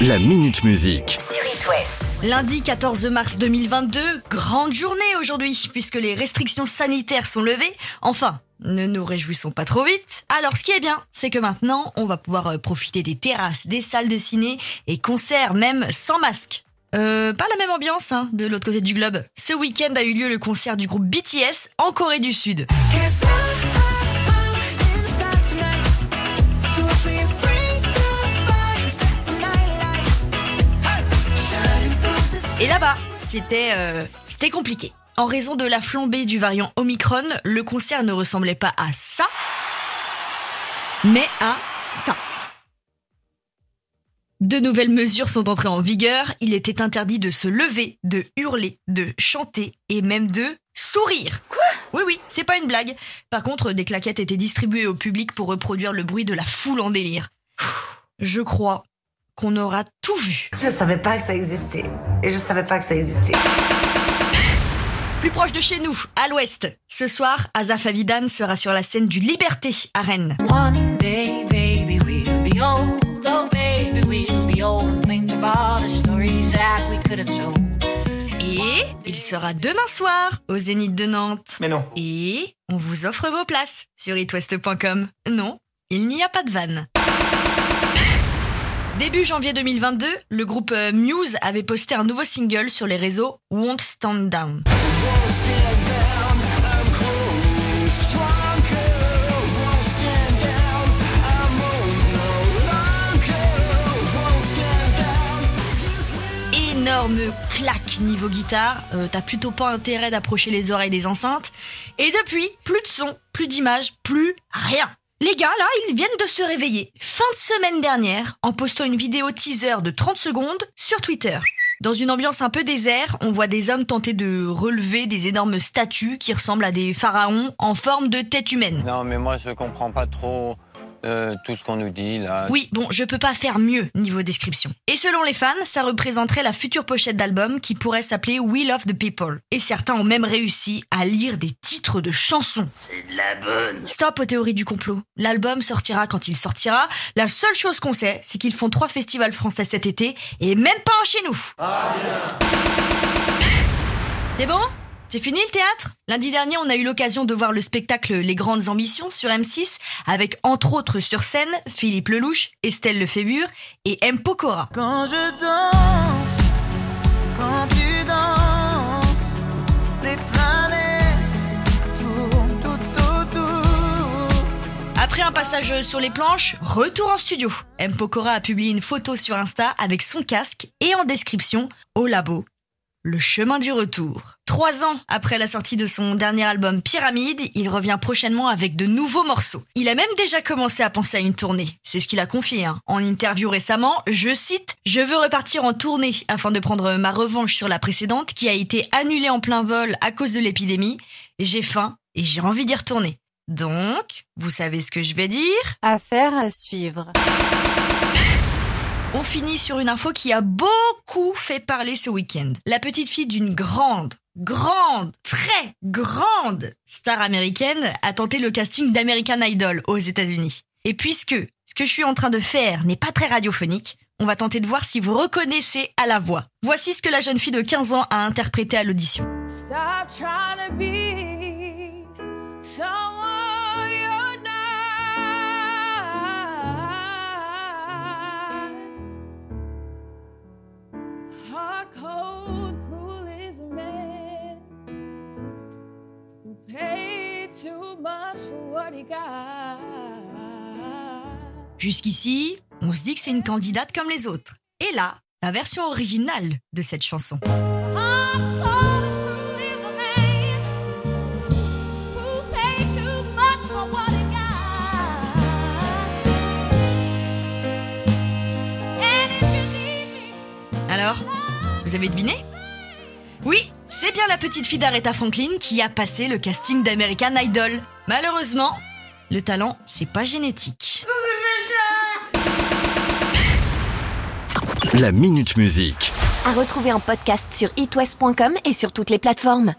La Minute Musique. sur It West. Lundi 14 mars 2022, grande journée aujourd'hui, puisque les restrictions sanitaires sont levées. Enfin, ne nous réjouissons pas trop vite. Alors ce qui est bien, c'est que maintenant, on va pouvoir euh, profiter des terrasses, des salles de ciné et concerts même sans masque. Euh, pas la même ambiance hein, de l'autre côté du globe. Ce week-end a eu lieu le concert du groupe BTS en Corée du Sud. Là-bas, c'était euh, c'était compliqué. En raison de la flambée du variant Omicron, le concert ne ressemblait pas à ça, mais à ça. De nouvelles mesures sont entrées en vigueur. Il était interdit de se lever, de hurler, de chanter et même de sourire. Quoi? Oui, oui, c'est pas une blague. Par contre, des claquettes étaient distribuées au public pour reproduire le bruit de la foule en délire. Je crois qu'on aura tout vu. Je savais pas que ça existait. Et je savais pas que ça existait. Plus proche de chez nous, à l'ouest. Ce soir, Azaf Avidan sera sur la scène du Liberté à Rennes. One day, baby, we'll be old. Oh, baby, we'll be old. Think of all the stories that we could have told. Et il sera demain soir au Zénith de Nantes. Mais non. Et on vous offre vos places sur itwest.com. Non, il n'y a pas de vanne. Début janvier 2022, le groupe euh, Muse avait posté un nouveau single sur les réseaux Won't Stand Down. Énorme claque niveau guitare, euh, t'as plutôt pas intérêt d'approcher les oreilles des enceintes. Et depuis, plus de son, plus d'images, plus rien. Les gars, là, ils viennent de se réveiller, fin de semaine dernière, en postant une vidéo teaser de 30 secondes sur Twitter. Dans une ambiance un peu désert, on voit des hommes tenter de relever des énormes statues qui ressemblent à des pharaons en forme de tête humaine. Non, mais moi, je comprends pas trop euh, tout ce qu'on nous dit là. Oui, bon, je peux pas faire mieux niveau description. Et selon les fans, ça représenterait la future pochette d'album qui pourrait s'appeler We Love the People. Et certains ont même réussi à lire des titres de chansons. C'est de la bonne. Stop aux théories du complot. L'album sortira quand il sortira. La seule chose qu'on sait, c'est qu'ils font trois festivals français cet été et même pas un chez nous. C'est bon? C'est fini le théâtre Lundi dernier, on a eu l'occasion de voir le spectacle Les Grandes Ambitions sur M6 avec entre autres sur scène Philippe Lelouch, Estelle Lefébure et M. Pokora. Quand je danse, quand tu danses, les planètes tournent tout autour. Après un passage sur les planches, retour en studio. M. Pokora a publié une photo sur Insta avec son casque et en description au labo. Le chemin du retour. Trois ans après la sortie de son dernier album Pyramide, il revient prochainement avec de nouveaux morceaux. Il a même déjà commencé à penser à une tournée. C'est ce qu'il a confié hein. en interview récemment. Je cite Je veux repartir en tournée afin de prendre ma revanche sur la précédente qui a été annulée en plein vol à cause de l'épidémie. J'ai faim et j'ai envie d'y retourner. Donc, vous savez ce que je vais dire? Affaire à suivre. On finit sur une info qui a beaucoup fait parler ce week-end. La petite fille d'une grande, grande, très grande star américaine a tenté le casting d'American Idol aux États-Unis. Et puisque ce que je suis en train de faire n'est pas très radiophonique, on va tenter de voir si vous reconnaissez à la voix. Voici ce que la jeune fille de 15 ans a interprété à l'audition. Stop Jusqu'ici, on se dit que c'est une candidate comme les autres. Et là, la version originale de cette chanson. Alors, vous avez deviné? Oui, c'est bien la petite fille d'Aretha Franklin qui a passé le casting d'American Idol. Malheureusement, le talent, c'est pas génétique. La Minute Musique. À retrouver en podcast sur itwest.com et sur toutes les plateformes.